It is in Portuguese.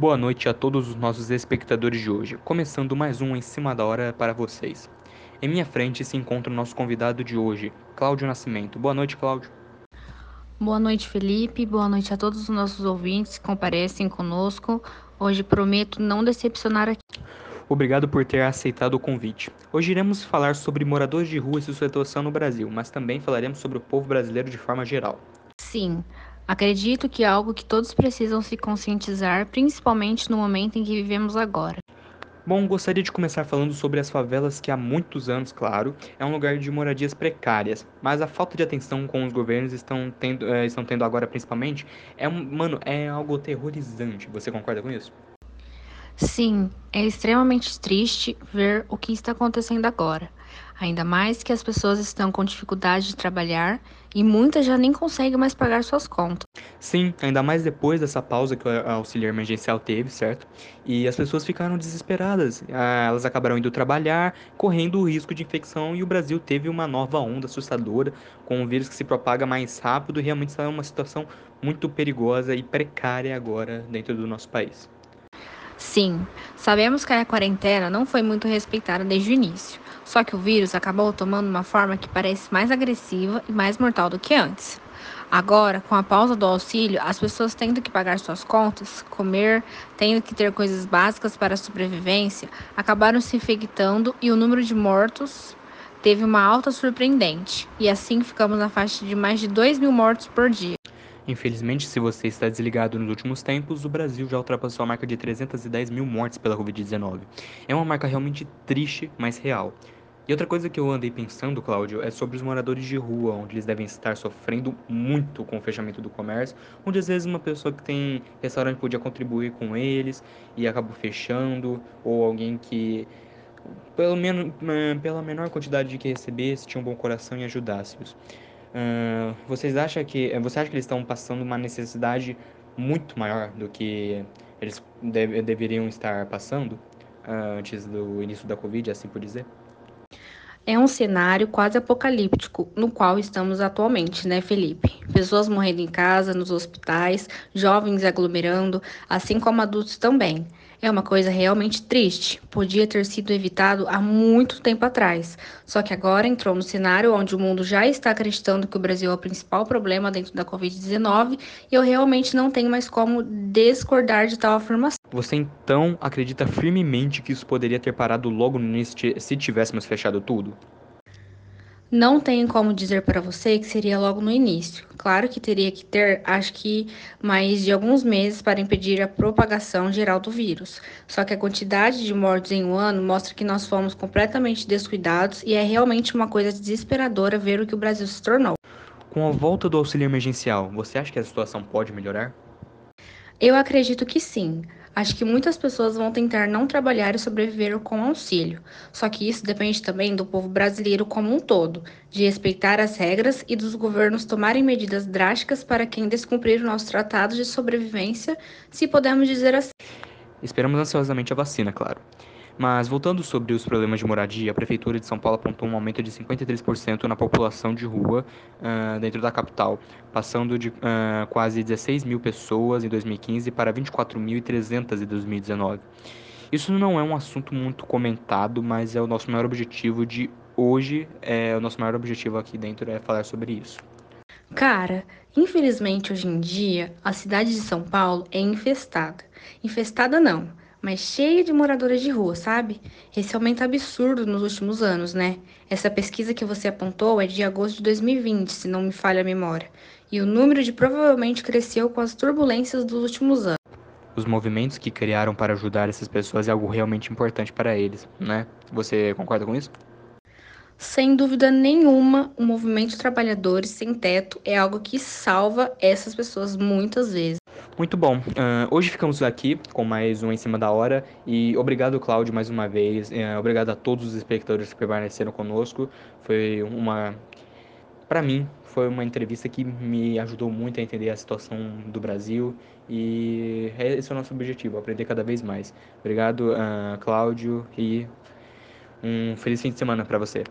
Boa noite a todos os nossos espectadores de hoje, começando mais um em cima da hora para vocês. Em minha frente se encontra o nosso convidado de hoje, Cláudio Nascimento. Boa noite, Cláudio. Boa noite, Felipe. Boa noite a todos os nossos ouvintes que comparecem conosco. Hoje prometo não decepcionar aqui. Obrigado por ter aceitado o convite. Hoje iremos falar sobre moradores de rua e sua situação no Brasil, mas também falaremos sobre o povo brasileiro de forma geral. Sim, acredito que é algo que todos precisam se conscientizar, principalmente no momento em que vivemos agora. Bom, gostaria de começar falando sobre as favelas que há muitos anos, claro, é um lugar de moradias precárias, mas a falta de atenção com os governos estão tendo, eh, estão tendo agora principalmente é um, mano, é algo aterrorizante. Você concorda com isso? Sim, é extremamente triste ver o que está acontecendo agora. Ainda mais que as pessoas estão com dificuldade de trabalhar e muitas já nem conseguem mais pagar suas contas. Sim, ainda mais depois dessa pausa que o auxílio emergencial teve, certo? E as pessoas ficaram desesperadas. Ah, elas acabaram indo trabalhar, correndo o risco de infecção, e o Brasil teve uma nova onda assustadora, com um vírus que se propaga mais rápido e realmente está uma situação muito perigosa e precária agora dentro do nosso país. Sim, sabemos que a quarentena não foi muito respeitada desde o início, só que o vírus acabou tomando uma forma que parece mais agressiva e mais mortal do que antes. Agora, com a pausa do auxílio, as pessoas tendo que pagar suas contas, comer, tendo que ter coisas básicas para a sobrevivência, acabaram se infectando e o número de mortos teve uma alta surpreendente. E assim ficamos na faixa de mais de 2 mil mortos por dia. Infelizmente, se você está desligado nos últimos tempos, o Brasil já ultrapassou a marca de 310 mil mortes pela Covid-19. É uma marca realmente triste, mas real. E outra coisa que eu andei pensando, Cláudio, é sobre os moradores de rua, onde eles devem estar sofrendo muito com o fechamento do comércio, onde às vezes uma pessoa que tem restaurante podia contribuir com eles e acabou fechando, ou alguém que pelo menos eh, pela menor quantidade de que recebesse tinha um bom coração e ajudasse-os. Uh, vocês acham que você acha que eles estão passando uma necessidade muito maior do que eles deve, deveriam estar passando uh, antes do início da Covid, assim por dizer? É um cenário quase apocalíptico no qual estamos atualmente, né, Felipe? Pessoas morrendo em casa, nos hospitais, jovens aglomerando, assim como adultos também. É uma coisa realmente triste. Podia ter sido evitado há muito tempo atrás. Só que agora entrou no cenário onde o mundo já está acreditando que o Brasil é o principal problema dentro da Covid-19 e eu realmente não tenho mais como discordar de tal afirmação. Você então acredita firmemente que isso poderia ter parado logo início se tivéssemos fechado tudo? Não tenho como dizer para você que seria logo no início. Claro que teria que ter, acho que, mais de alguns meses para impedir a propagação geral do vírus. Só que a quantidade de mortes em um ano mostra que nós fomos completamente descuidados e é realmente uma coisa desesperadora ver o que o Brasil se tornou. Com a volta do auxílio emergencial, você acha que a situação pode melhorar? Eu acredito que sim. Acho que muitas pessoas vão tentar não trabalhar e sobreviver com auxílio. Só que isso depende também do povo brasileiro como um todo, de respeitar as regras e dos governos tomarem medidas drásticas para quem descumprir o nosso tratado de sobrevivência, se podemos dizer assim. Esperamos ansiosamente a vacina, claro. Mas voltando sobre os problemas de moradia, a Prefeitura de São Paulo apontou um aumento de 53% na população de rua uh, dentro da capital, passando de uh, quase 16 mil pessoas em 2015 para 24.300 em 2019. Isso não é um assunto muito comentado, mas é o nosso maior objetivo de hoje, é o nosso maior objetivo aqui dentro é falar sobre isso. Cara, infelizmente hoje em dia a cidade de São Paulo é infestada. Infestada não, mas cheia de moradores de rua, sabe? Esse aumento absurdo nos últimos anos, né? Essa pesquisa que você apontou é de agosto de 2020, se não me falha a memória. E o número de provavelmente cresceu com as turbulências dos últimos anos. Os movimentos que criaram para ajudar essas pessoas é algo realmente importante para eles, né? Você concorda com isso? Sem dúvida nenhuma, o movimento de trabalhadores sem teto é algo que salva essas pessoas muitas vezes. Muito bom. Uh, hoje ficamos aqui com mais um Em Cima da Hora. E obrigado, Cláudio, mais uma vez. Uh, obrigado a todos os espectadores que permaneceram conosco. Foi uma. Para mim, foi uma entrevista que me ajudou muito a entender a situação do Brasil. E esse é o nosso objetivo, aprender cada vez mais. Obrigado, uh, Cláudio, e um feliz fim de semana para você.